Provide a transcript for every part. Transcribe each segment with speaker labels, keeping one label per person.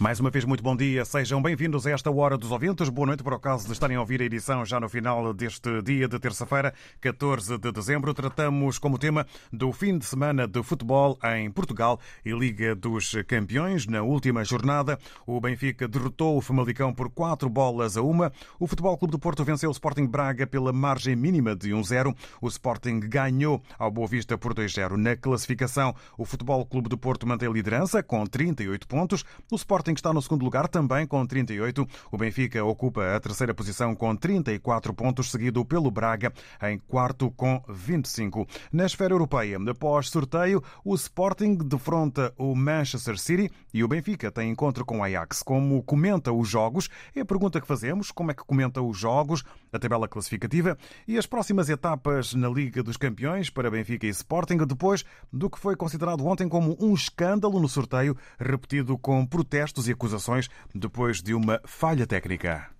Speaker 1: Mais uma vez, muito bom dia. Sejam bem-vindos a esta Hora dos Ouvintes. Boa noite, por acaso de estarem a ouvir a edição já no final deste dia de terça-feira, 14 de dezembro. Tratamos como tema do fim de semana de futebol em Portugal e Liga dos Campeões. Na última jornada, o Benfica derrotou o Famalicão por quatro bolas a uma. O Futebol Clube do Porto venceu o Sporting Braga pela margem mínima de 1-0. O Sporting ganhou ao Boa Vista por 2-0. Na classificação, o Futebol Clube do Porto mantém a liderança com 38 pontos. O Sporting está no segundo lugar, também com 38. O Benfica ocupa a terceira posição com 34 pontos, seguido pelo Braga em quarto com 25. Na esfera europeia, após sorteio, o Sporting defronta o Manchester City e o Benfica tem encontro com o Ajax. Como comenta os jogos? É a pergunta que fazemos. Como é que comenta os jogos, a tabela classificativa e as próximas etapas na Liga dos Campeões para Benfica e Sporting, depois do que foi considerado ontem como um escândalo no sorteio, repetido com protestos e acusações depois de uma falha técnica.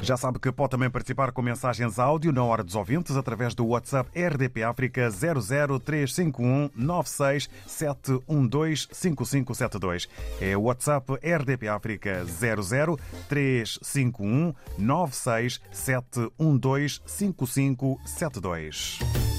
Speaker 1: Já sabe que pode também participar com mensagens áudio na hora dos ouvintes através do WhatsApp RDP África 00351 96712 5572. É o WhatsApp RDP África 00351 96712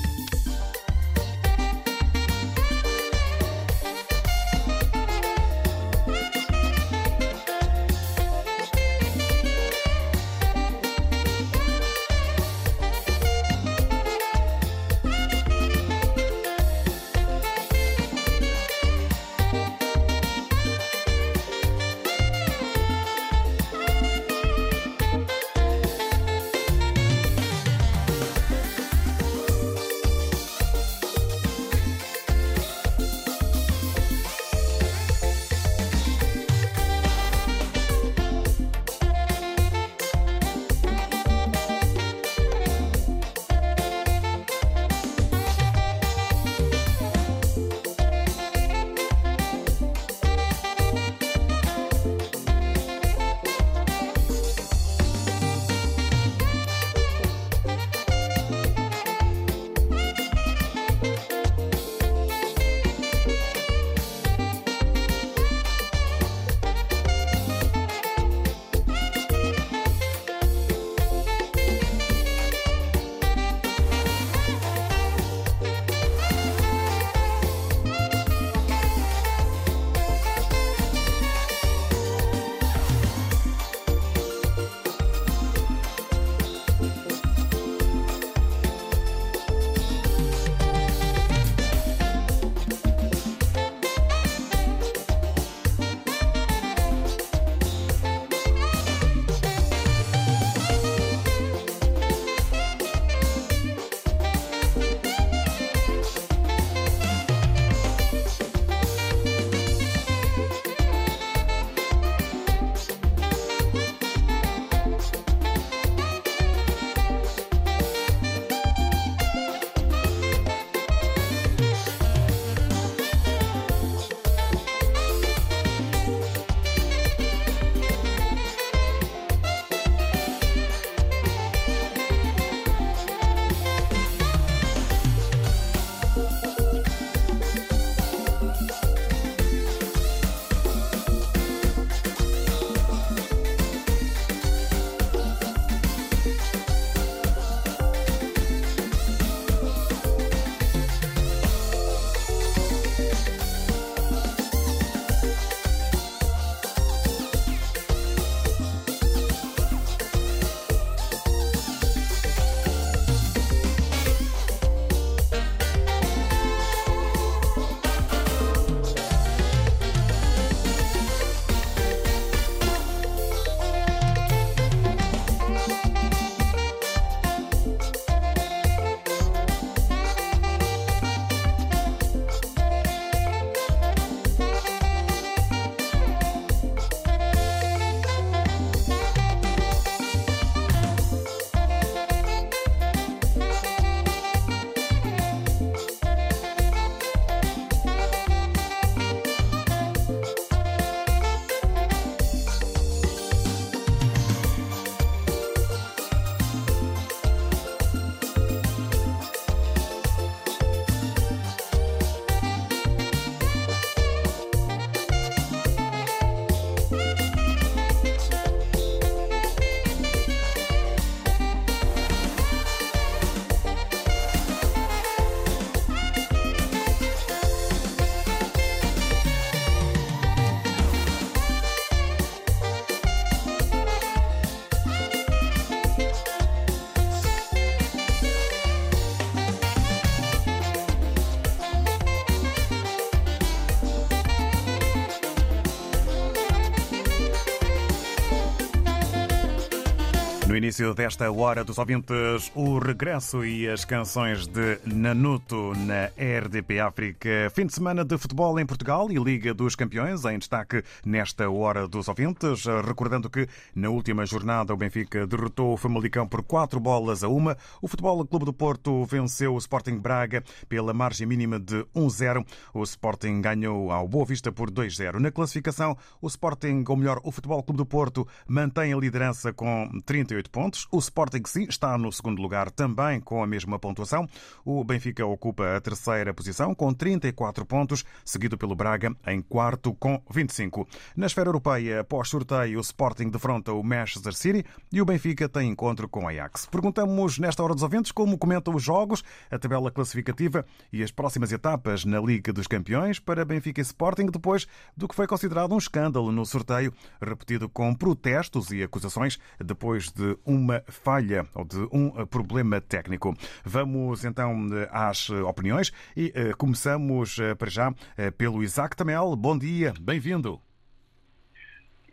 Speaker 1: início desta hora dos ouvintes, o regresso e as canções de Nanuto na RDP África. Fim de semana de futebol em Portugal e Liga dos Campeões em destaque nesta hora dos ouvintes. Recordando que na última jornada o Benfica derrotou o Famalicão por quatro bolas a uma. O Futebol Clube do Porto venceu o Sporting Braga pela margem mínima de 1-0. O Sporting ganhou ao Boa Vista por 2-0. Na classificação, o Sporting, ou melhor, o Futebol Clube do Porto mantém a liderança com 38 pontos. O Sporting, sim, está no segundo lugar também com a mesma pontuação. O Benfica ocupa a terceira posição com 34 pontos, seguido pelo Braga em quarto com 25. Na esfera europeia, após sorteio, o Sporting defronta o Manchester City e o Benfica tem encontro com o Ajax. Perguntamos nesta hora dos ouvintes como comentam os jogos, a tabela classificativa e as próximas etapas na Liga dos Campeões para Benfica e Sporting, depois do que foi considerado um escândalo no sorteio, repetido com protestos e acusações depois de de uma falha ou de um problema técnico. Vamos então às opiniões e eh, começamos eh, para já eh, pelo Isaac Tamel. Bom dia, bem-vindo.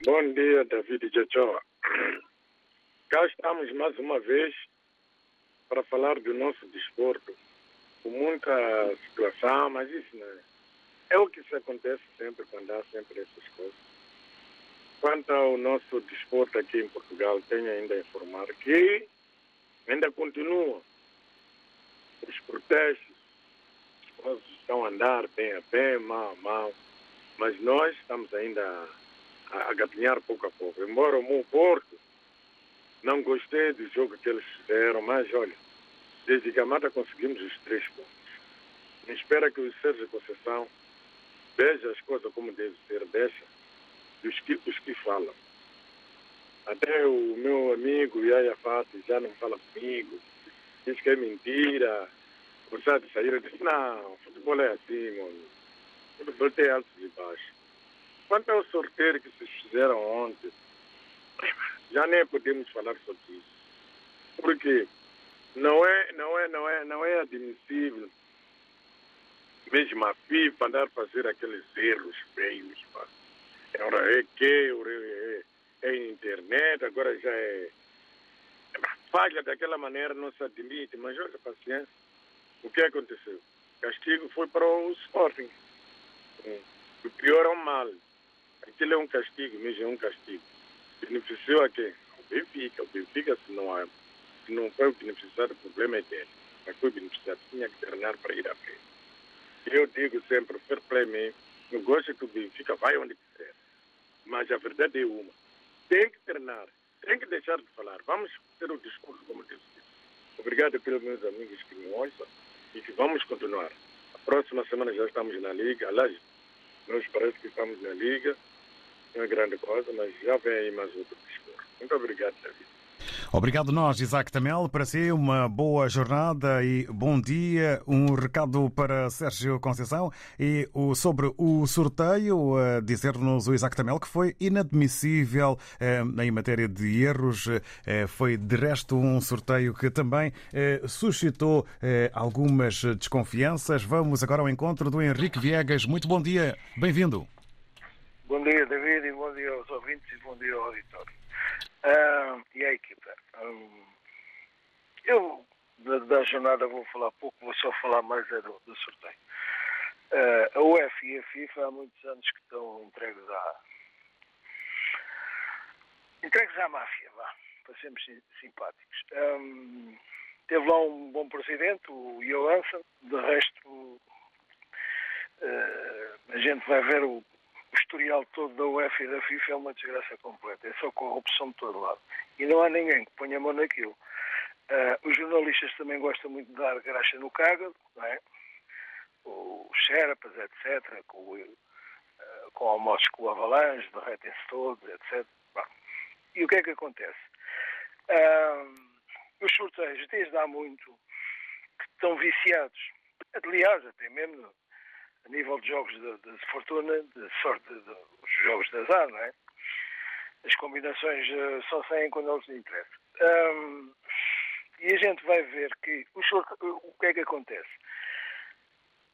Speaker 2: Bom dia, David Jachoa. Cá estamos mais uma vez para falar do nosso desporto, com muita situação, mas isso não é. É o que se acontece sempre quando há sempre essas coisas. Quanto ao nosso desporto aqui em Portugal, tenho ainda a informar que ainda continua os protestos, as coisas estão a andar bem a bem, mal a mal, mas nós estamos ainda a, a gatinhar pouco a pouco. Embora o meu Porto não gostei do jogo que eles fizeram, mas olha, desde que a mata conseguimos os três pontos. Me espera que o Sérgio Conceição veja as coisas como deve ser, deixa dos que, os que falam. Até o meu amigo Yaya Fati já não fala comigo, diz que é mentira. Gostar de sair, eu disse, não, futebol é assim, mano. Futebol tem altos e baixos. Quanto ao sorteio que vocês fizeram ontem, já nem podemos falar sobre isso. Porque não é, não é, não é, não é admissível mesmo a FIFA andar a fazer aqueles erros feios, pá. Agora é que é, é internet, agora já é, é falha daquela maneira, não se admite, mas olha, paciência. O que aconteceu? O castigo foi para o Sporting. O pior ao mal. Aquilo é um castigo, mesmo é um castigo. Beneficiou a quem? O Benfica. O Benfica, se não, há, se não foi beneficiado, o problema é dele. Mas foi beneficiado, tinha que treinar para ir à frente. Eu digo sempre, fair play me, eu gosto que o Benfica vai onde quiser. Mas a verdade é uma. Tem que treinar, tem que deixar de falar. Vamos ter o discurso como diz. Obrigado pelos meus amigos que me ouçam e que vamos continuar. A próxima semana já estamos na Liga. Aliás, nós parece que estamos na Liga. Não é grande coisa, mas já vem aí mais outro discurso. Muito obrigado, David.
Speaker 1: Obrigado nós, Isaac Tamel. Para si, uma boa jornada e bom dia. Um recado para Sérgio Conceição e o, sobre o sorteio, dizer-nos o Isaac Tamel que foi inadmissível eh, em matéria de erros. Eh, foi, de resto, um sorteio que também eh, suscitou algumas desconfianças. Vamos agora ao encontro do Henrique Viegas. Muito bom dia, bem-vindo.
Speaker 3: Bom dia, David, e bom dia aos ouvintes e bom dia ao auditório. Uh, e a equipa? Um, eu, da, da, jornada, vou falar pouco, vou só falar mais é do, do sorteio. Uh, a UEFA e a FIFA há muitos anos que estão entregues à. entregues à máfia, vá, para sermos simpáticos. Um, teve lá um bom presidente, o Johansson, de resto, uh, a gente vai ver o o historial todo da UEFA e da FIFA é uma desgraça completa. É só corrupção de todo lado. E não há ninguém que ponha a mão naquilo. Uh, os jornalistas também gostam muito de dar graxa no cágado, não é? Os Xerapas, etc., com, uh, com almoços com o Avalanche, derretem-se todos, etc. Bom, e o que é que acontece? Uh, os sorteios, desde há muito, que estão viciados. Aliás, até mesmo a nível de jogos de, de fortuna, de sorte, dos jogos de azar, não é? As combinações uh, só saem quando eles interessam. Um, e a gente vai ver que o, que é que acontece?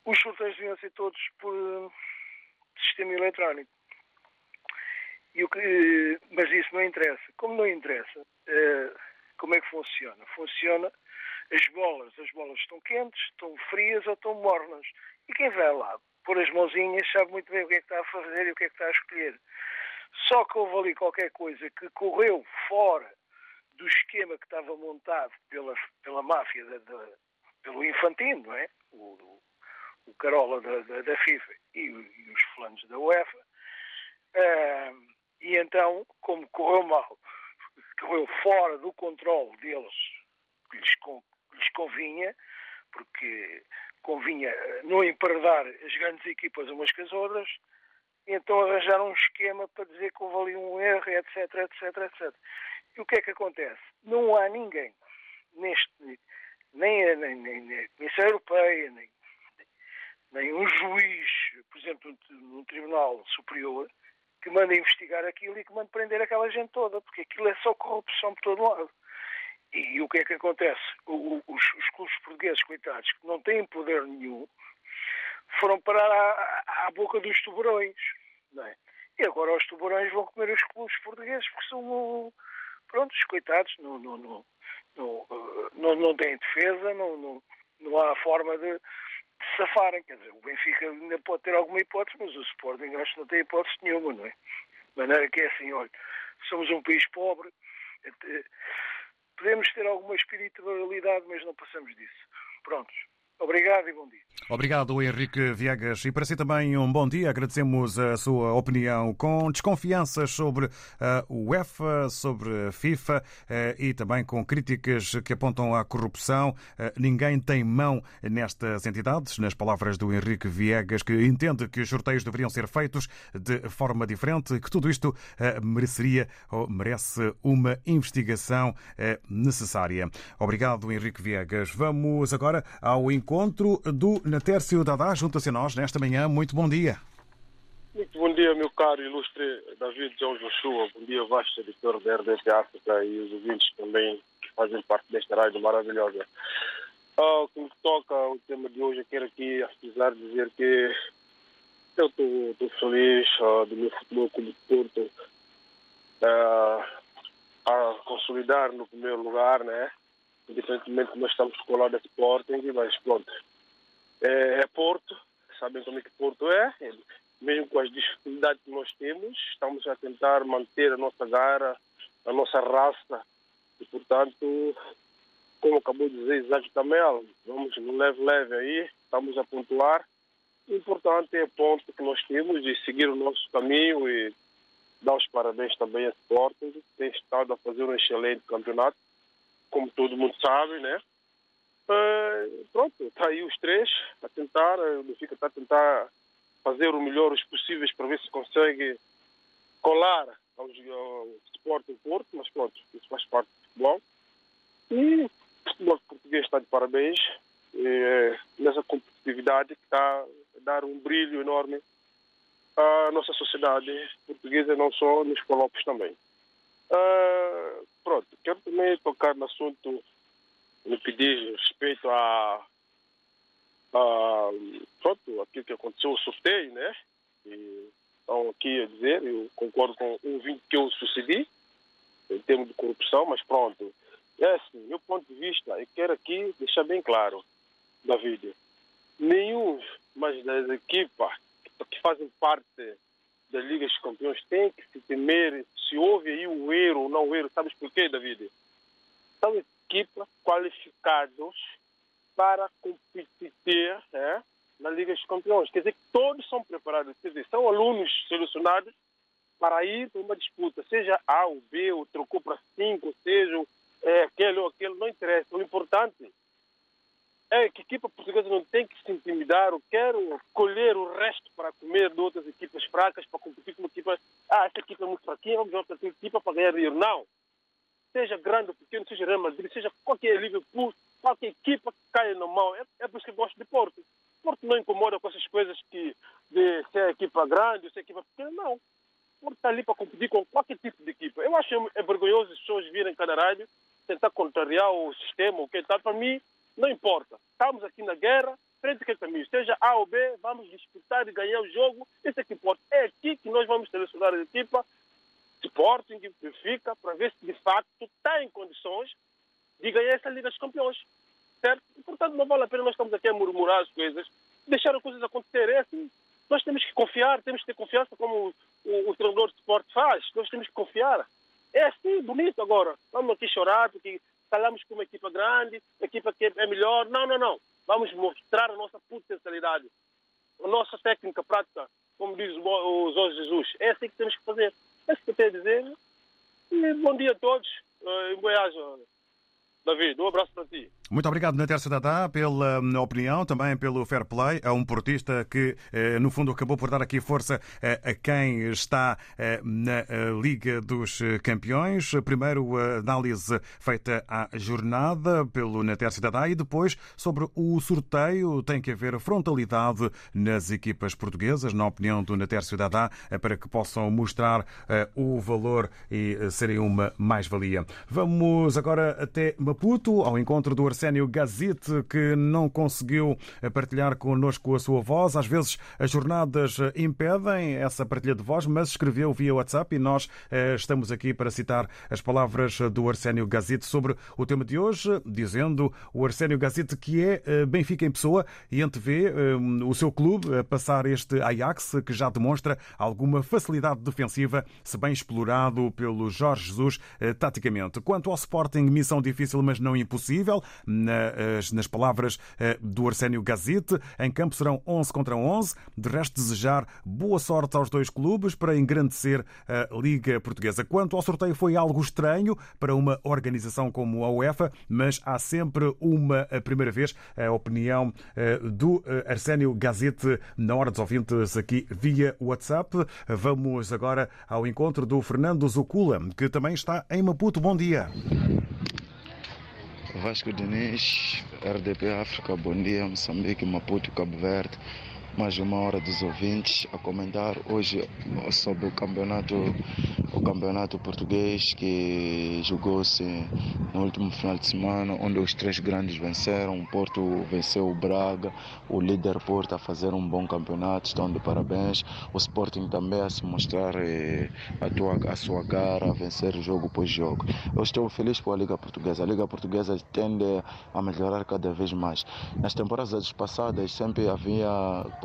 Speaker 3: Os sorteios deviam ser todos por uh, sistema eletrónico. E o que, uh, mas isso não interessa. Como não interessa, Como é que funciona? Funciona as bolas, as bolas estão quentes, estão frias ou estão mornas. E quem vai lá pôr as mãozinhas sabe muito bem o que é que está a fazer e o que é que está a escolher. Só que houve ali qualquer coisa que correu fora do esquema que estava montado pela, pela máfia, da, da, pelo Infantino, não é? O, o Carola da, da, da FIFA e, e, os fulanos da UEFA. E então, como correu mal, correu fora do controle deles, que lhes, que lhes convinha, porque convinha não emparedar as grandes equipas umas com as outras, então arranjaram um esquema para dizer que houve ali um erro, etc, etc, etc. E o que é que acontece? Não há ninguém neste, nem a, nem, nem, nem a Comissão Europeia, nem, nem um juiz, por exemplo, num tribunal superior, que manda investigar aquilo e que manda prender aquela gente toda, porque aquilo é só corrupção por todo lado. E, o que é que acontece? O, os, os clubes portugueses, coitados, que não têm poder nenhum, foram parar à, à boca dos tubarões. É? E agora os tubarões vão comer os clubes portugueses porque são, pronto, os coitados, não, não, não, não, não, não têm defesa, não, não, não há forma de, de safarem. Quer dizer, o Benfica ainda pode ter alguma hipótese, mas o Sporting acho que não tem hipótese nenhuma, não é? De maneira que é assim, olha, somos um país pobre, podemos ter alguma espiritualidade, mas não passamos disso. Prontos. Obrigado e bom dia.
Speaker 1: Obrigado, Henrique Viegas. E para si também um bom dia. Agradecemos a sua opinião com desconfianças sobre a UEFA, sobre a FIFA eh, e também com críticas que apontam à corrupção. Eh, ninguém tem mão nestas entidades, nas palavras do Henrique Viegas, que entende que os sorteios deveriam ser feitos de forma diferente, que tudo isto eh, mereceria ou merece uma investigação necessária. Obrigado, Henrique Viegas. Vamos agora ao encontro do Natércio Dadá. Junta-se a nós nesta manhã. Muito bom dia.
Speaker 4: Muito bom dia, meu caro ilustre David João Joshua. Bom dia, vasto editor da RDP África e os ouvintes também que fazem parte desta rádio maravilhosa. Ah, o que me toca o tema de hoje, eu quero aqui, apesar dizer que eu estou feliz uh, do meu futebol como Porto uh, a consolidar no primeiro lugar, né? Independentemente nós estamos colados a Sporting, mas pronto, é, é Porto, sabem como é que Porto é, mesmo com as dificuldades que nós temos, estamos a tentar manter a nossa gara, a nossa raça, e portanto, como acabou de dizer Isaac Tamel, vamos no leve-leve aí, estamos a pontuar. O importante é o ponto que nós temos de seguir o nosso caminho e dar os parabéns também a Sporting, que tem estado a fazer um excelente campeonato, como todo mundo sabe, né? Uh, pronto, está aí os três a tentar, o Benfica está a tentar fazer o melhor os possíveis para ver se consegue colar ao, ao Sporting Porto, mas pronto, isso faz parte do futebol. E o futebol português está de parabéns eh, nessa competitividade que está a dar um brilho enorme à nossa sociedade portuguesa, não só nos colóquios também. Uh, pronto, quero também tocar no assunto no que diz respeito a, a pronto, aquilo que aconteceu, o sorteio, né? E estão aqui a dizer, eu concordo com o vídeo que eu sucedi, em termos de corrupção, mas pronto. É assim, meu ponto de vista, eu quero aqui deixar bem claro, David, nenhum mas das equipas que fazem parte da Liga dos Campeões tem que se temer se houve aí o erro ou não erro. Sabes por quê, David? São equipas qualificados para competir é, na Liga dos Campeões. Quer dizer que todos são preparados, quer dizer, são alunos selecionados para ir para uma disputa, seja A ou B, ou trocou para cinco, seja é, aquele ou aquele, não interessa. O importante é que a equipa portuguesa não tem que se intimidar ou quer colher o resto para comer de outras equipas fracas, para competir com uma equipa. Ah, essa equipa é muito fraquinha, vamos jogar para equipa para ganhar dinheiro. Não seja grande ou pequeno, seja Real Madrid, seja qualquer Liverpool, qualquer equipa que caia na mão. É, é por isso que eu gosto de Porto. Porto não incomoda com essas coisas que de ser equipa grande ou ser equipa pequena, não. Porto está ali para competir com qualquer tipo de equipa. Eu acho é vergonhoso as pessoas virem cada rádio tentar contrariar o sistema, o que está. Para mim, não importa. Estamos aqui na guerra, frente que caminho, seja A ou B, vamos disputar e ganhar o jogo. Isso é que importa. É aqui que nós vamos selecionar a equipa Sporting, Benfica, para ver se de facto tem condições de ganhar essa Liga dos Campeões. Certo? E, portanto, não vale a pena nós estamos aqui a murmurar as coisas, deixar as coisas acontecer. É assim, nós temos que confiar, temos que ter confiança como o, o, o treinador de esporte faz. Nós temos que confiar. É assim, bonito agora. Vamos aqui chorar porque falamos com uma equipa grande, uma equipa que é melhor. Não, não, não. Vamos mostrar a nossa potencialidade, a nossa técnica prática, como diz o Jorge Jesus. É assim que temos que fazer. É isso que eu tenho a dizer. E bom dia a todos. Uh, em Boiagem. David, um abraço para ti.
Speaker 1: Muito obrigado, Natércio Dadá, pela hum, opinião, também pelo fair play. É um portista que, eh, no fundo, acabou por dar aqui força eh, a quem está eh, na Liga dos Campeões. Primeiro, a análise feita à jornada pelo Natércio Dadá e depois sobre o sorteio. Tem que haver frontalidade nas equipas portuguesas, na opinião do Natércio Dadá, para que possam mostrar o valor e serem uma mais-valia. Vamos agora até Maputo, ao encontro do Arsénio Gazite, que não conseguiu partilhar connosco a sua voz. Às vezes as jornadas impedem essa partilha de voz, mas escreveu via WhatsApp e nós eh, estamos aqui para citar as palavras do Arsénio Gazite sobre o tema de hoje, dizendo o Arsénio Gazite que é eh, Benfica em pessoa e antevê eh, o seu clube a passar este Ajax, que já demonstra alguma facilidade defensiva, se bem explorado pelo Jorge Jesus taticamente. Quanto ao Sporting, missão difícil, mas não impossível nas, nas palavras eh, do Arsénio Gazite. Em campo serão 11 contra 11. De resto, desejar boa sorte aos dois clubes para engrandecer a Liga Portuguesa. Quanto ao sorteio, foi algo estranho para uma organização como a UEFA, mas há sempre uma primeira vez a opinião eh, do eh, Arsénio Gazete na hora dos ouvintes aqui via WhatsApp. Vamos agora ao encontro do Fernando Zucula, que também está em Maputo. Bom dia.
Speaker 5: Vasco Diniz, RDP África, bom dia, Moçambique, Maputo, Cabo Verde mais uma hora dos ouvintes a comentar hoje sobre o campeonato, o campeonato português que jogou-se no último final de semana, onde os três grandes venceram. O Porto venceu o Braga, o líder Porto a fazer um bom campeonato, estão de parabéns. O Sporting também a se mostrar eh, a, tua, a sua cara, a vencer jogo por jogo. Eu estou feliz com a Liga Portuguesa. A Liga Portuguesa tende a melhorar cada vez mais. Nas temporadas passadas sempre havia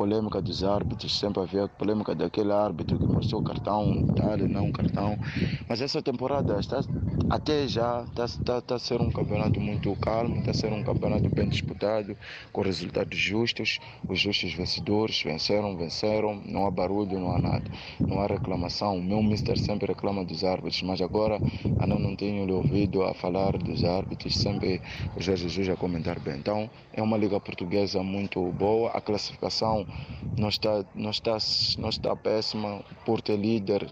Speaker 5: polêmica dos árbitros, sempre havia polêmica daquele árbitro que mostrou cartão, tal, não cartão. Mas essa temporada está, até já está, está, está a ser um campeonato muito calmo, está a ser um campeonato bem disputado, com resultados justos. Os justos vencedores venceram, venceram, não há barulho, não há nada, não há reclamação. O meu mister sempre reclama dos árbitros, mas agora ainda não tenho lhe ouvido a falar dos árbitros, sempre o Jorge Jesus a comentar bem. Então é uma liga portuguesa muito boa, a classificação não está, não está, não está péssima. por ter líder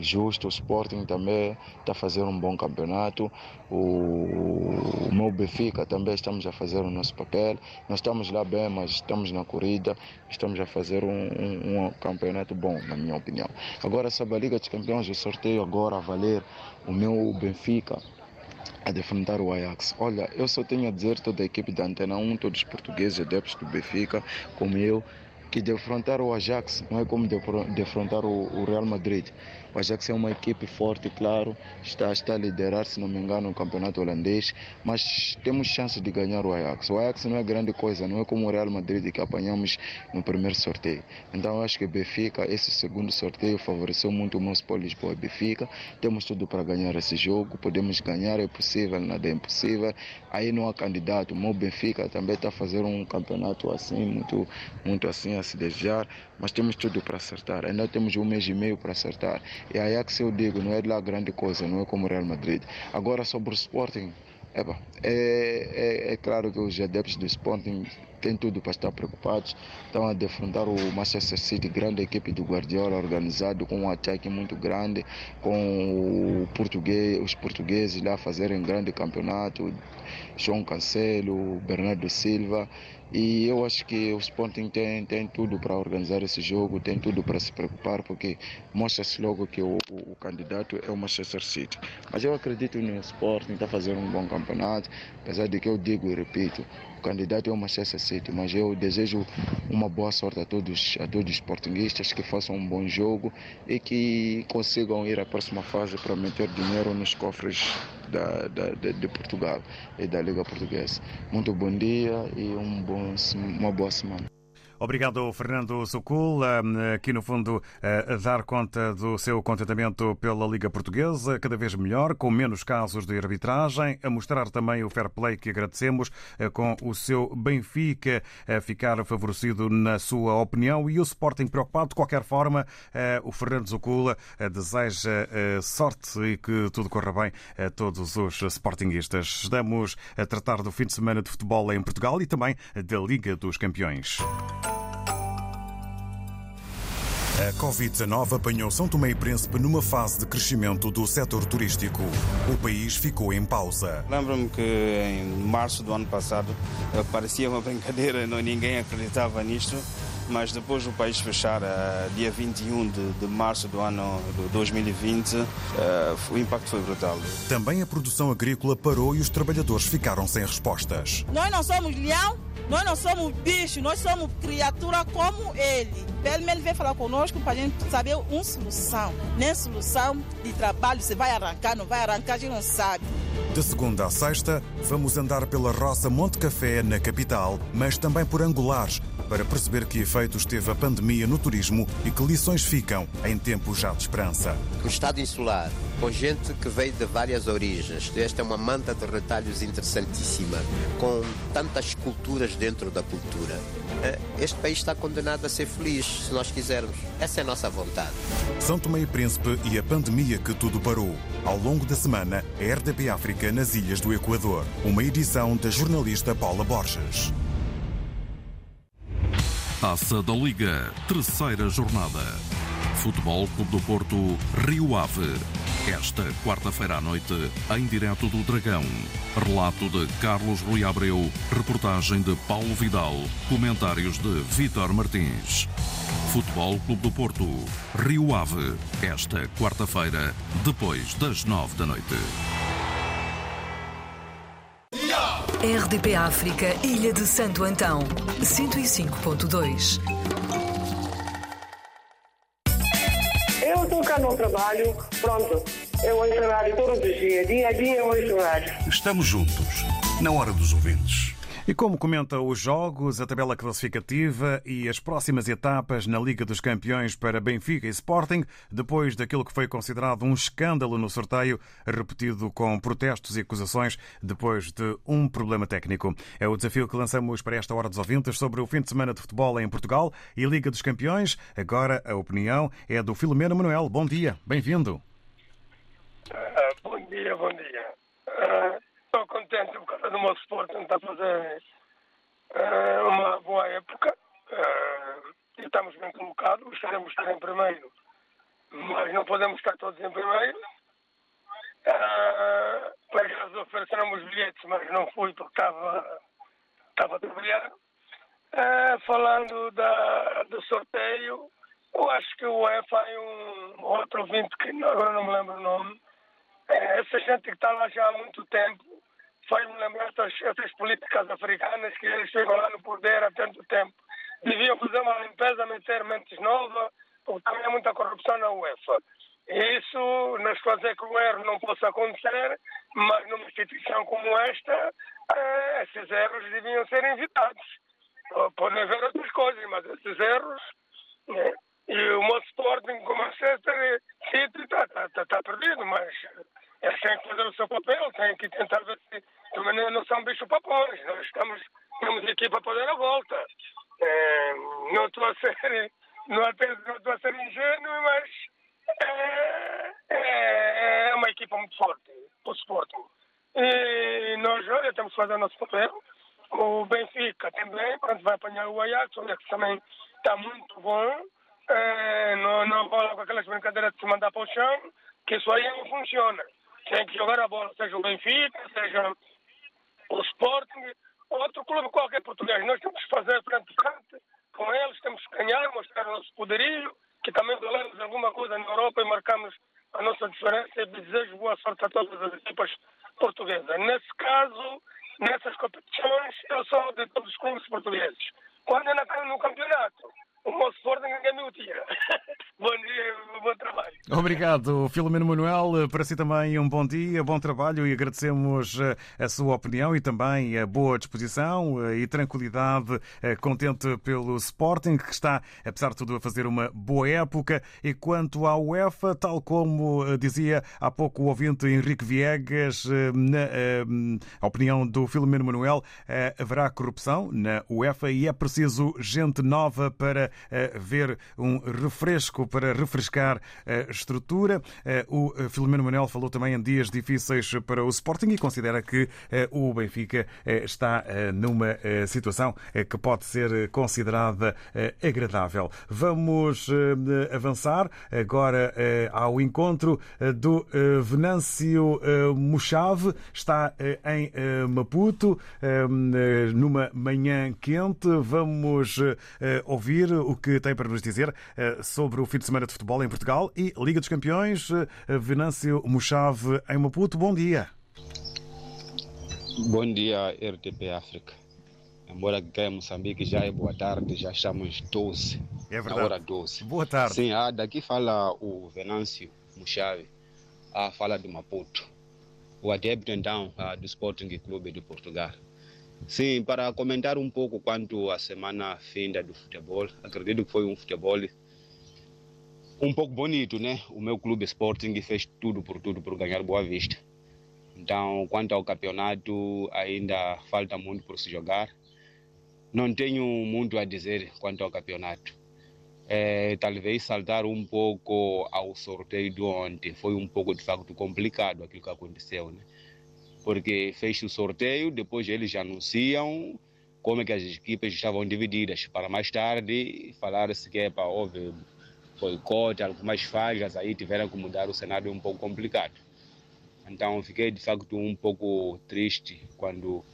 Speaker 5: justo, o Sporting também está a fazer um bom campeonato. O, o meu Benfica também estamos a fazer o nosso papel. Nós estamos lá bem, mas estamos na corrida, estamos a fazer um, um, um campeonato bom, na minha opinião. Agora, sobre a Liga dos Campeões, eu sorteio agora a valer o meu Benfica a defrontar o Ajax. Olha, eu só tenho a dizer toda a equipe da Antena 1, todos os portugueses adeptos do Benfica, como eu, que defrontar o Ajax não é como defrontar o Real Madrid. O Ajax é uma equipe forte, claro, está, está a liderar, se não me engano, o campeonato holandês, mas temos chance de ganhar o Ajax. O Ajax não é grande coisa, não é como o Real Madrid que apanhamos no primeiro sorteio. Então acho que Benfica, esse segundo sorteio, favoreceu muito o nosso Lisboa e Benfica. Temos tudo para ganhar esse jogo, podemos ganhar, é possível, nada é impossível. Aí não há candidato. O Benfica também está a fazer um campeonato assim, muito, muito assim a se desejar, mas temos tudo para acertar. Ainda temos um mês e meio para acertar. E aí é que eu digo, não é lá grande coisa, não é como o Real Madrid. Agora sobre o Sporting, é, é, é, claro que os adeptos do Sporting têm tudo para estar preocupados. Estão a defrontar o Manchester City, grande equipe do Guardiola, organizado com um ataque muito grande, com português, os portugueses lá fazerem grande campeonato, João Cancelo, Bernardo Silva. E eu acho que o Sporting tem, tem tudo para organizar esse jogo, tem tudo para se preocupar, porque mostra-se logo que o, o, o, candidato é o Manchester City. Mas eu acredito no Sporting, está fazendo um bom campeonato, apesar de que eu digo e repito, o candidato é o Manchester City. Mas eu desejo uma boa sorte a todos, a todos os sportinguistas que façam um bom jogo e que consigam ir à próxima fase para meter dinheiro nos cofres da, da, de, de Portugal e da Liga Portuguesa. Muito bom dia e um bom, uma boa semana.
Speaker 1: Obrigado, Fernando Socul, aqui no fundo a dar conta do seu contentamento pela Liga Portuguesa, cada vez melhor, com menos casos de arbitragem, a mostrar também o fair play que agradecemos, eh, com o seu Benfica a ficar favorecido na sua opinião e o Sporting preocupado. De qualquer forma, eh, o Fernando Socul deseja sorte e que tudo corra bem a todos os Sportinguistas. Estamos a tratar do fim de semana de futebol em Portugal e também da Liga dos Campeões.
Speaker 6: A Covid-19 apanhou São Tomé e Príncipe numa fase de crescimento do setor turístico. O país ficou em pausa.
Speaker 7: Lembro-me que em março do ano passado eh, parecia uma brincadeira, não, ninguém acreditava nisto mas depois do país fechar, uh, dia 21 de, de, março do ano de 2020, uh, o impacto foi brutal.
Speaker 6: Também a produção agrícola parou e os trabalhadores ficaram sem respostas.
Speaker 8: Nós não somos leão, nós não somos bicho, nós somos criatura como ele. Pelo menos vem falar conosco para a gente saber uma solução. Nem solução de trabalho, se vai arrancar, não vai arrancar, a gente não sabe.
Speaker 6: De segunda a sexta, vamos andar pela roça Monte Café, na capital, mas também por Angulares, para perceber que efeitos teve a pandemia no turismo e que lições ficam em tempos já de esperança.
Speaker 9: O estado insular, com gente que veio de várias origens, esta é uma manta de retalhos interessantíssima, com tantas culturas dentro da cultura. Eh, este país está condenado a ser feliz, se nós quisermos. Essa é a nossa vontade.
Speaker 6: São Tomé e Príncipe e a pandemia que tudo parou. Ao longo da semana, a RDP África nas Ilhas do Equador. Uma edição da jornalista Paula Borges.
Speaker 10: Taça da Liga, terceira jornada. Futebol Clube do Porto, Rio Ave. Esta quarta-feira à noite, em direto do Dragão. Relato de Carlos Rui Abreu, reportagem de Paulo Vidal, comentários de Vítor Martins. Futebol Clube do Porto, Rio Ave. Esta quarta-feira, depois das nove da noite.
Speaker 11: RDP África, Ilha de Santo Antão, 105.2.
Speaker 12: cá no trabalho, pronto. Eu ouço rádio todos os dias, dia a dia eu ouço rádio.
Speaker 6: Estamos juntos, na hora dos ouvintes.
Speaker 1: E como comenta os jogos, a tabela classificativa e as próximas etapas na Liga dos Campeões para Benfica e Sporting, depois daquilo que foi considerado um escândalo no sorteio, repetido com protestos e acusações depois de um problema técnico. É o desafio que lançamos para esta hora dos ouvintes sobre o fim de semana de futebol em Portugal e Liga dos Campeões. Agora a opinião é do Filomeno Manuel. Bom dia, bem-vindo.
Speaker 13: Uh, bom dia, bom dia. Uh estou contente por causa do meu Sporting está a fazer uh, uma boa época. Uh, estamos bem colocados, gostaríamos de estar em primeiro, mas não podemos estar todos em primeiro. Uh, por acaso ofereceram os bilhetes, mas não fui porque estava, estava a trabalhar. Uh, falando da, do sorteio, eu acho que o UEFA é um outro ouvinte que agora não me lembro o nome. Essa gente que está lá já há muito tempo faz-me lembrar essas, essas políticas africanas que eles chegam lá no poder há tanto tempo. Deviam fazer uma limpeza, meter mentes novas, porque também há muita corrupção na UEFA. Isso nos fazer que o erro não possa acontecer, mas numa instituição como esta, eh, esses erros deviam ser evitados. Podem haver outras coisas, mas esses erros. Né? E o meu Sporting, como Manchester City, está tá, tá, tá perdido, mas eles têm que fazer o seu papel, têm que tentar ver se também não são bicho papões. Nós estamos, temos aqui para poder a volta. É, não estou a ser, não estou a ser ingênuo, mas é, é, é, uma equipa muito forte, o Sporting. E nós olha, que fazer o nosso papel. O Benfica também, quando vai apanhar o Ajax, olha que também está muito bom. É, não, não rola com aquelas brincadeiras de se mandar para o chão, que isso aí não funciona. Tem que jogar a bola, seja o Benfica, seja Sporting, outro clube qualquer português. Nós temos que fazer frente a frente com eles, temos que ganhar, mostrar o nosso poderio, que também valemos alguma coisa na Europa e marcamos a nossa diferença e desejo boa sorte a todas as equipas portuguesas. Nesse caso, nessas competições, eu sou de todos os clubes portugueses. Quando caio no campeonato, o meu Sporting ninguém me o tira. bom dia, bom trabalho.
Speaker 1: Obrigado, Filomeno Manuel. Para si também um bom dia, bom trabalho e agradecemos eh, a sua opinião e também a boa disposição eh, e tranquilidade, eh, contente pelo Sporting, que está, apesar de tudo, a fazer uma boa época. E quanto à UEFA, tal como dizia há pouco o ouvinte Henrique Viegas, na opinião do Filomeno Manuel, haverá corrupção na UEFA e é preciso gente nova para ver um refresco, para refrescar a estrutura. O Filomeno Manuel falou também em dias difíceis para o Sporting e considera que o Benfica está numa situação que pode ser considerada agradável. Vamos avançar agora ao encontro do Venâncio Mochave. Está em Maputo, numa manhã quente. Vamos ouvir o que tem para nos dizer sobre o fim de semana de futebol em Portugal e Liga dos Campeões. Venâncio Mochave em Maputo. Bom dia.
Speaker 14: Bom dia, RTP África. Embora que em Moçambique já é boa tarde, já estamos 12.
Speaker 1: É verdade.
Speaker 14: Na hora 12.
Speaker 1: Boa tarde.
Speaker 14: Sim, ah, daqui fala o Venâncio Mochave. Ah, fala de Maputo. O adepto, então, ah, do Sporting Clube de Portugal. Sim, para comentar um pouco quanto à semana finda do futebol, acredito que foi um futebol um pouco bonito, né? O meu clube Sporting fez tudo por tudo por ganhar Boa Vista. Então, quanto ao campeonato, ainda falta muito por se jogar. Não tenho muito a dizer quanto ao campeonato. É, talvez saltar um pouco ao sorteio de ontem. Foi um pouco, de facto, complicado aquilo que aconteceu, né? Porque fez o sorteio, depois eles anunciam como é que as equipes estavam divididas, para mais tarde falar-se que epa, houve boicote, algumas falhas, aí tiveram que mudar o cenário um pouco complicado. Então fiquei de facto um pouco triste quando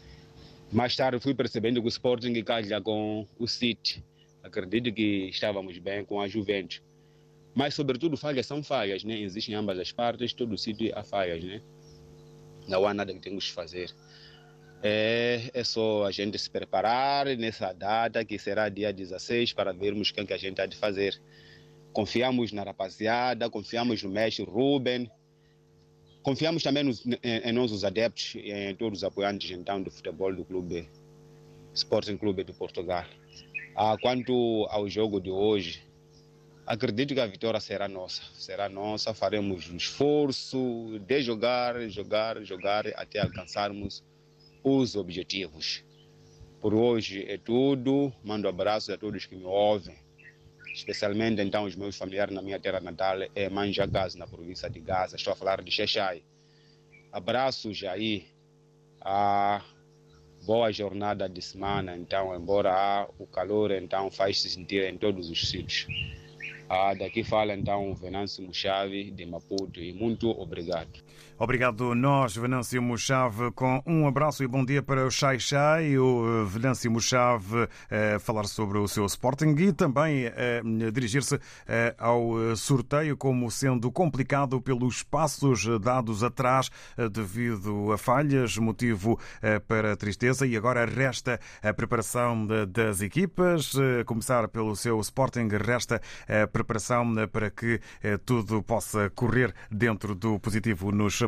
Speaker 14: mais tarde fui percebendo que o Sporting calha com o City. Acredito que estávamos bem com a Juventus. Mas sobretudo falhas são falhas, né? Existem em ambas as partes, todo sítio há falhas, né? Não há nada que temos que fazer. É, é só a gente se preparar nessa data, que será dia 16, para vermos o que, é que a gente há de fazer. Confiamos na rapaziada, confiamos no mestre Ruben, confiamos também nos, em, em nós, os adeptos, em todos os apoiantes então, do futebol do clube Sporting Clube de Portugal. Ah, quanto ao jogo de hoje, acredito que a vitória será nossa. Será nossa, faremos um esforço de jogar, jogar, jogar até alcançarmos os objetivos. Por hoje é tudo. Mando abraços a todos que me ouvem especialmente então os meus familiares na minha terra natal, é Manjagás, na província de Gaza. Estou a falar de Xexai. Abraços aí, a boa jornada de semana, então, embora o calor então faz-se sentir em todos os sítios. Daqui fala então Venâncio Muxave de Maputo e muito obrigado.
Speaker 1: Obrigado nós, Venâncio Mochave, com um abraço e bom dia para o Chai Chai, o Venâncio Mochave eh, falar sobre o seu Sporting e também eh, dirigir-se eh, ao sorteio como sendo complicado pelos passos dados atrás devido a falhas, motivo para tristeza. E agora resta a preparação das equipas, começar pelo seu Sporting, resta a preparação para que tudo possa correr dentro do positivo nos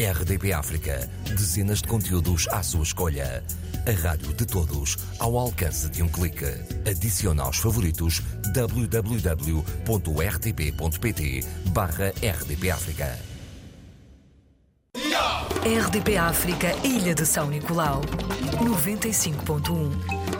Speaker 15: RDP África, dezenas de conteúdos à sua escolha. A rádio de todos, ao alcance de um clique. Adicione aos favoritos www.rtp.pt barra RDP África.
Speaker 11: RDP África, Ilha de São Nicolau, 95.1.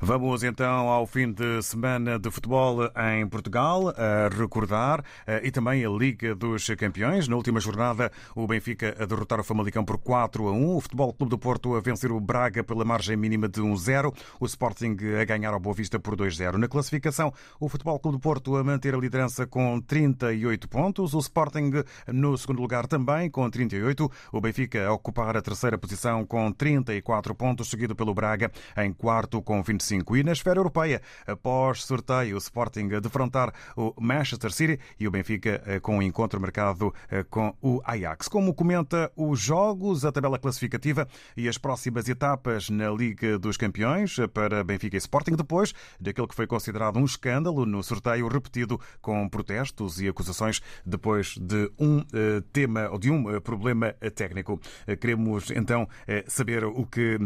Speaker 1: Vamos então ao fim de semana de futebol em Portugal, a recordar eh, e também a Liga dos Campeões. Na última jornada, o Benfica a derrotar o Famalicão por 4 a 1, o Futebol Clube do Porto a vencer o Braga pela margem mínima de 1-0, o Sporting a ganhar ao Boa Vista por 2-0. Na classificação, o Futebol Clube do Porto a manter a liderança com 38 pontos, o Sporting no segundo lugar também com 38, o Benfica a ocupar a terceira posição com 34 pontos, seguido pelo Braga em quarto com 25 e na esfera europeia, após sorteio, o Sporting a defrontar o Manchester City e o Benfica eh, com o um encontro marcado eh, com o Ajax. Como comenta os jogos, a tabela classificativa e as próximas etapas na Liga dos Campeões eh, para Benfica e Sporting, depois daquele que foi considerado um escândalo no sorteio repetido com protestos e acusações depois de um tema ou de um problema técnico. Queremos então saber o que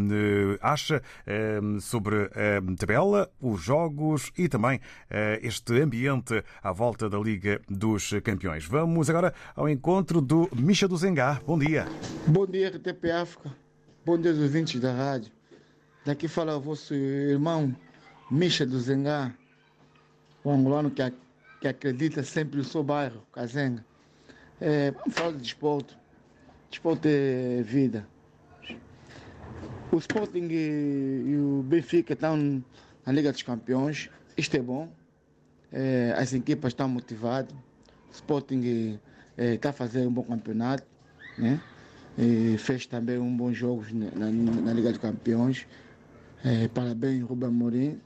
Speaker 1: acha sobre tabela, os jogos e também eh, este ambiente à volta da Liga dos Campeões. Vamos agora ao encontro do Misha do Zengá. Bom dia.
Speaker 16: Bom dia, RTP África. Bom dia, ouvintes da rádio. Daqui fala o vosso irmão Misha do Zengá, o angolano que, que acredita sempre no seu bairro, Cazenga. É, vamos falar de desporto. Desporto é vida. O Sporting e, o Benfica estão na Liga dos Campeões. Isto é bom. É, as equipas estão motivadas. O Sporting é, está fazendo um bom campeonato. Né? E fez também um bom jogo na, Liga dos Campeões. É, parabéns, Rubem Morim.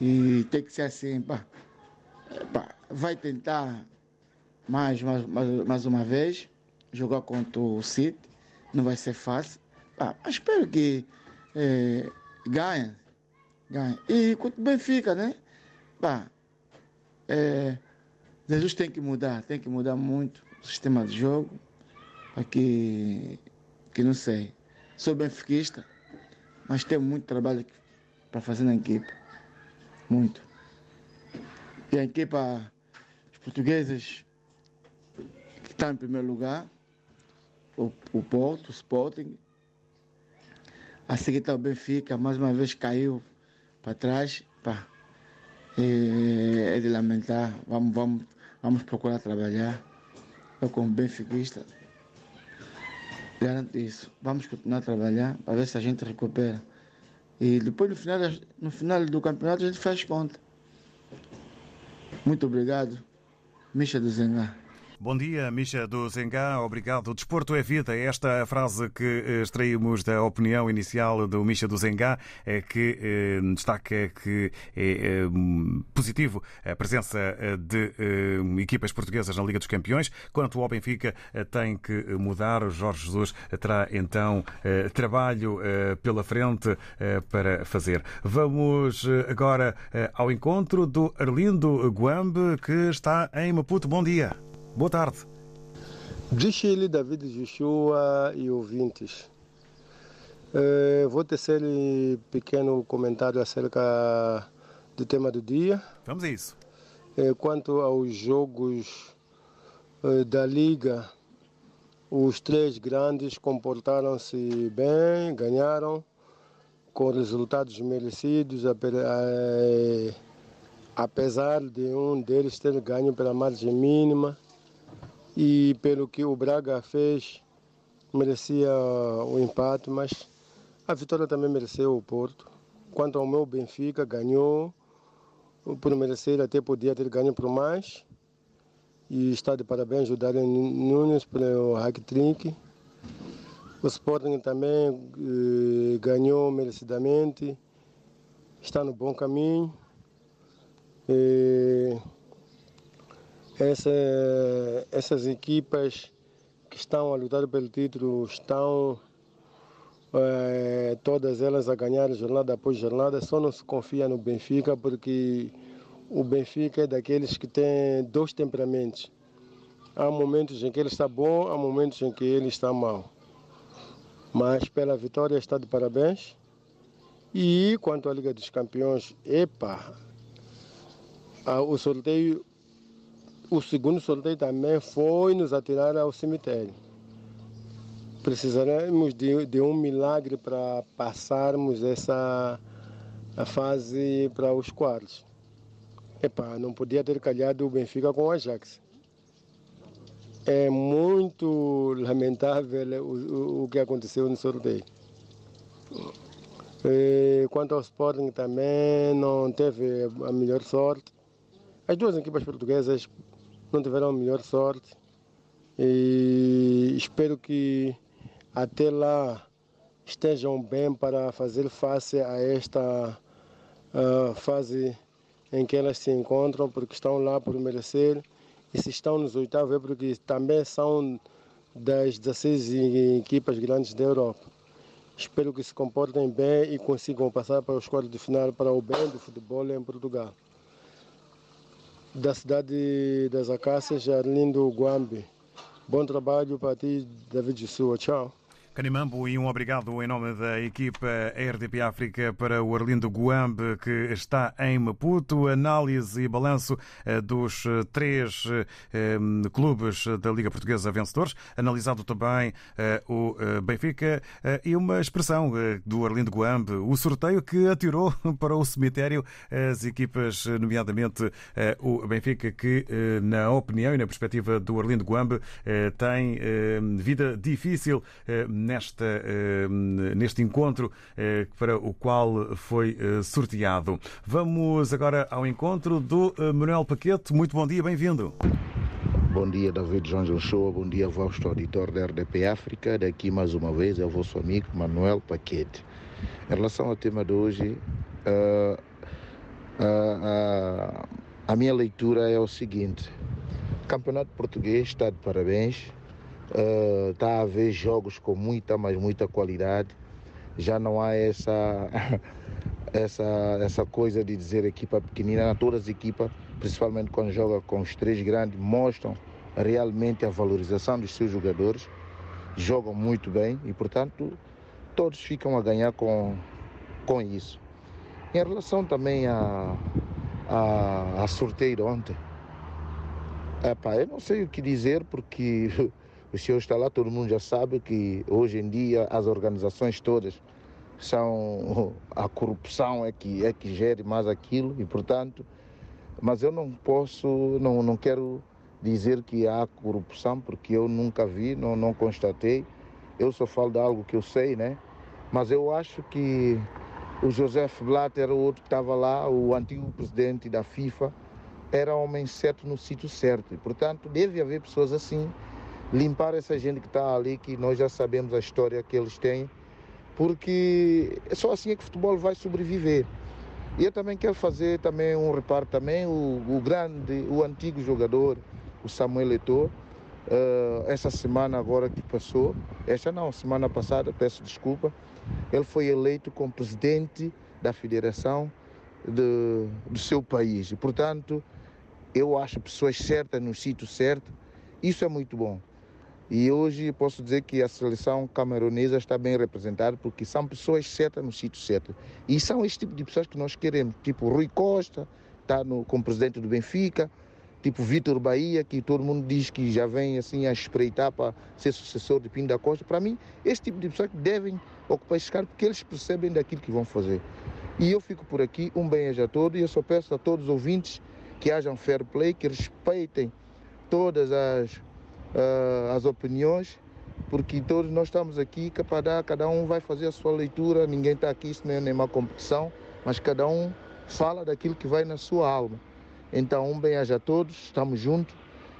Speaker 16: E tem que ser assim, pá, pá, vai tentar mais, mais, mais uma vez jogar contra o City. Não vai ser fácil. Ah, espero que é, ganhe. ganhe. E quanto Benfica, né? Bah, é, Jesus tem que mudar, tem que mudar muito o sistema de jogo para que, que não sei. Sou benfiquista, mas tenho muito trabalho para fazer na equipe. Muito. E a equipa, os portugueses que estão em primeiro lugar, o, o Porto, o Sporting, a seguir está o Benfica, mais uma vez caiu para trás. Pá. É, é de lamentar. Vamos, vamos, vamos procurar trabalhar. Eu como benfiquista garanto isso. Vamos continuar a trabalhar para ver se a gente recupera. E depois no final, no final do campeonato a gente faz conta. Muito obrigado. Misha do Zengá.
Speaker 1: Bom dia, Misha do Zengá. Obrigado. Desporto é vida. Esta é frase que eh, extraímos da opinião inicial do Misha do Zengá, é que eh, destaca que é eh, positivo a presença de equipas portuguesas na Liga dos Campeões. Quanto ao Benfica, tem que mudar. O Jorge Jesus terá então trabalho pela frente para fazer. Vamos agora ao encontro do Arlindo Guambe, que está em Maputo. Bom dia. Boa tarde.
Speaker 17: De Chile, David Joshua e ouvintes. É, vou tecer um pequeno comentário acerca do tema do dia.
Speaker 1: Vamos a isso.
Speaker 17: É, quanto aos jogos é, da Liga, os três grandes comportaram-se bem, ganharam com resultados merecidos, apesar de um deles ter ganho pela margem mínima e pelo que o Braga fez, merecia o empate, mas a vitória também mereceu o Porto. Quanto ao meu Benfica, ganhou por merecer, até podia ter ganho por mais. E está de parabéns o Darren Nunes pelo hack-trick. O Sporting também eh, ganhou merecidamente, está no bom caminho. Eh, essa, essas equipas que estão a lutar pelo título estão é, todas elas a ganhar jornada após jornada, só não se confia no Benfica porque o Benfica é daqueles que tem dois temperamentos. Há momentos em que ele está bom, há momentos em que ele está mal. Mas pela vitória está de parabéns. E quanto à Liga dos Campeões, epa, o sorteio o segundo sorteio também foi nos atirar ao cemitério. Precisaremos de, de um milagre para passarmos essa, fase para os quartos. Epá, não podia ter calhado o Benfica com o Ajax. É muito lamentável o, o, o que aconteceu no sorteio. E, quanto ao Sporting também não teve a melhor sorte. As duas equipas portuguesas não tiveram melhor sorte. E espero que até lá estejam bem para fazer face a esta uh, fase em que elas se encontram, porque estão lá por merecer. E se estão nos oitavos é porque também são das 16 equipas grandes da Europa. Espero que se comportem bem e consigam passar para os quartos de final para o bem do futebol em Portugal. Da cidade das Acácias, Arlindo Guambi. Bom trabalho para ti, David Sua. Tchau.
Speaker 1: Canimambo e um obrigado em nome da equipa RDP África para o Arlindo Guambe, que está em Maputo. Análise e balanço eh, dos eh, três eh, clubes da Liga Portuguesa vencedores. Analisado também o Benfica e uma expressão do Arlindo Guambe, o sorteio que atirou para o cemitério as equipas, nomeadamente o Benfica, que, na opinião e na perspectiva do Arlindo Guambe, tem vida difícil nesta, eh, neste encontro eh, para o qual foi eh, sorteado. Vamos agora ao encontro do Manuel Paquete. Muito bom dia, bem-vindo.
Speaker 18: Bom dia, David João Joshua. Bom dia, vosso auditor da RDP África. Daqui mais uma vez é o vosso amigo Manuel Paquete. Em relação ao tema de hoje, uh, uh, uh, a minha leitura é o seguinte: Campeonato Português está de parabéns Está uh, a haver jogos com muita, mas muita qualidade. Já não há essa, essa, essa coisa de dizer equipa pequenina. Todas as equipas, principalmente quando joga com os três grandes, mostram realmente a valorização dos seus jogadores. Jogam muito bem e, portanto, todos ficam a ganhar com, com isso. Em relação também a, a, a sorteio ontem, epá, eu não sei o que dizer porque O senhor está lá, todo mundo já sabe que hoje em dia as organizações todas são a corrupção é que é que gere mais aquilo e portanto, mas eu não posso, não não quero dizer que há corrupção porque eu nunca vi, não não constatei. Eu só falo de algo que eu sei, né? Mas eu acho que o Joseph Blatter, o outro que estava lá, o antigo presidente da FIFA, era homem certo no sítio certo. E, portanto, deve haver pessoas assim limpar essa gente que está ali, que nós já sabemos a história que eles têm, porque é só assim é que o futebol vai sobreviver. E eu também quero fazer também um reparo também, o, o grande, o antigo jogador, o Samuel Eto'o, uh, essa semana agora que passou, esta não, semana passada, peço desculpa, ele foi eleito como presidente da federação de, do seu país. E, portanto, eu acho pessoas certas no sítio certo, isso é muito bom. E hoje posso dizer que a seleção camerunesa está bem representada porque são pessoas certas no sítio certo. E são esse tipo de pessoas que nós queremos, tipo Rui Costa, está no, como presidente do Benfica, tipo Vitor Bahia, que todo mundo diz que já vem assim a espreitar para ser sucessor de Pinto da Costa. Para mim, esse tipo de pessoas que devem ocupar esse cargo porque eles percebem daquilo que vão fazer. E eu fico por aqui, um bem-aja a todos e eu só peço a todos os ouvintes que hajam fair play, que respeitem todas as uh, as opiniões, porque todos nós estamos aqui, cada, cada um vai fazer a sua leitura, ninguém está aqui, isso não é nenhuma competição, mas cada um fala daquilo que vai na sua alma. Então, um bem-aja a todos, estamos juntos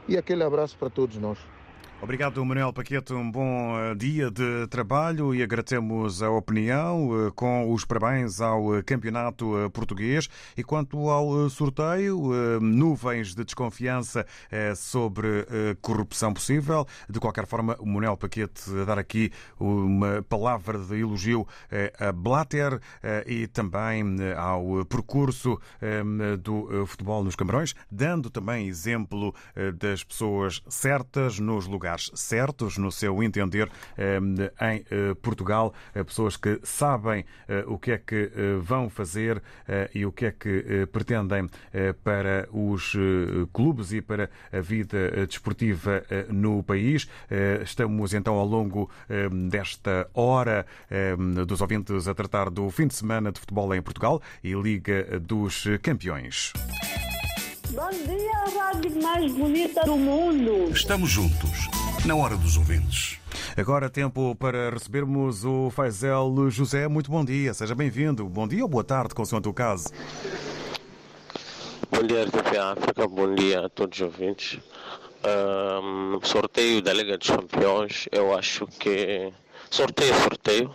Speaker 18: e aquele abraço para todos nós.
Speaker 1: Obrigado, Manuel Paquete. Um bom eh, dia de trabalho e agradecemos a opinião eh, com os parabéns ao eh, Campeonato Português. E quanto ao sorteio, nuvens de desconfiança sobre corrupção possível. De qualquer forma, o Manuel Paquete dar aqui uma palavra de elogio a Blatter e também ao percurso do futebol nos Camarões, dando também exemplo das pessoas certas nos lugares lugares certos, no seu entender, em Portugal. Pessoas que sabem o que é que vão fazer e o que é que pretendem para os clubes e para a vida desportiva no país. Estamos então ao longo desta hora dos ouvintes a tratar do fim de semana de futebol em Portugal e Liga dos Campeões.
Speaker 19: Bom dia, a rádio mais bonita do mundo.
Speaker 20: Estamos juntos, na hora dos ouvintes.
Speaker 1: Agora tempo para recebermos o Faisel José. Muito bom dia, seja bem-vindo. Bom dia ou boa tarde, consoante o caso.
Speaker 21: Bom dia, RTP África. Bom dia a todos os ouvintes. Um, sorteio da Liga dos Campeões, eu acho que sorteio é sorteio,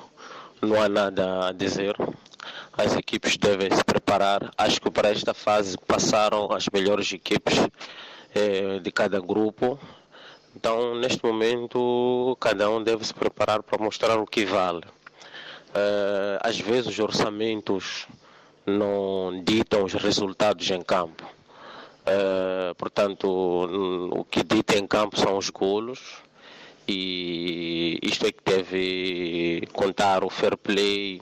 Speaker 21: não há nada a dizer as equipes devem se preparar. Acho que para esta fase passaram as melhores equipes eh, de cada grupo. Então, neste momento, cada um deve se preparar para mostrar o que vale. Eh, às vezes, os orçamentos não ditam os resultados em campo. Eh, portanto, o que dita em campo são os golos e isto é que deve contar o fair play,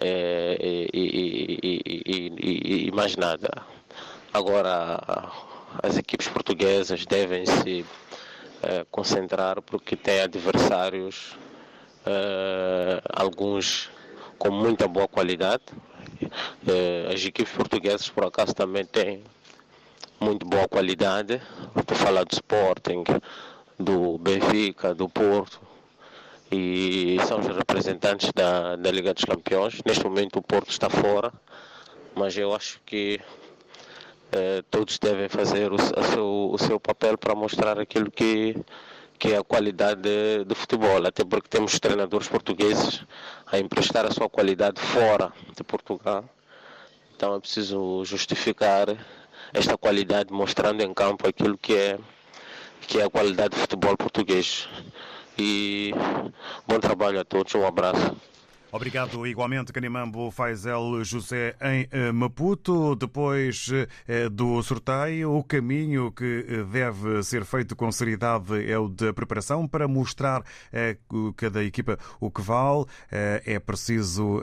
Speaker 21: é, e, e, e, e, mais nada. Agora, as equipes portuguesas devem se concentrar porque têm adversários, é, alguns com muita boa qualidade. É, as equipes portuguesas, por acaso, também têm muito boa qualidade. Estou falando do Sporting, do Benfica, do Porto e são os representantes da, da Liga dos Campeões. Neste momento o Porto está fora, mas eu acho que eh, todos devem fazer o, seu, o seu papel para mostrar aquilo que, que é a qualidade de, de, futebol, até porque temos treinadores portugueses a emprestar a sua qualidade fora de Portugal. Então é preciso justificar esta qualidade mostrando em campo aquilo que é, que é a qualidade do futebol português e bom trabalho a todos. Um abraço.
Speaker 1: Obrigado igualmente, Canimambo Faisel José em eh, Maputo. Depois eh, do sorteio, o caminho que eh, deve ser feito com seriedade é o da preparação para mostrar cada equipa o que vale. É preciso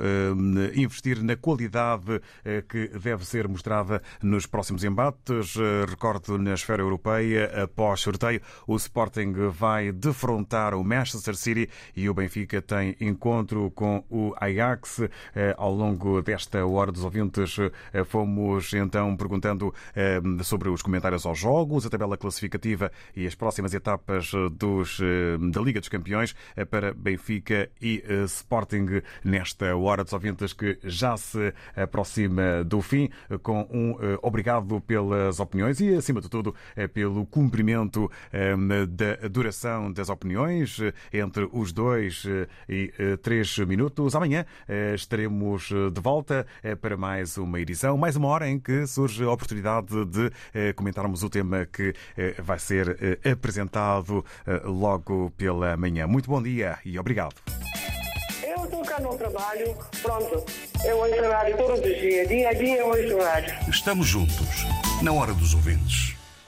Speaker 1: investir na qualidade que deve ser mostrada nos próximos embates. Recordo na esfera europeia, após sorteio, o Sporting vai defrontar o Manchester City e o Benfica tem encontro com o o Ajax. Eh, ao longo desta hora dos ouvintes, eh, fomos então perguntando eh, sobre os comentários aos jogos, a tabela classificativa e as próximas etapas dos, da Liga dos Campeões para Benfica e Sporting nesta hora dos ouvintes que já se aproxima do fim, com um obrigado pelas opiniões e, acima de tudo, pelo cumprimento da duração das opiniões entre os dois e três minutos Amanhã eh, estaremos eh, de volta eh, para mais uma edição, mais uma hora em que surge a oportunidade de comentarmos o tema que vai ser apresentado logo pela manhã. Muito bom dia e obrigado.
Speaker 12: Eu estou cá no trabalho, pronto. Eu ouço rádio todos os dias, dia a dia eu ouço rádio.
Speaker 20: Estamos juntos, na hora dos ouvintes.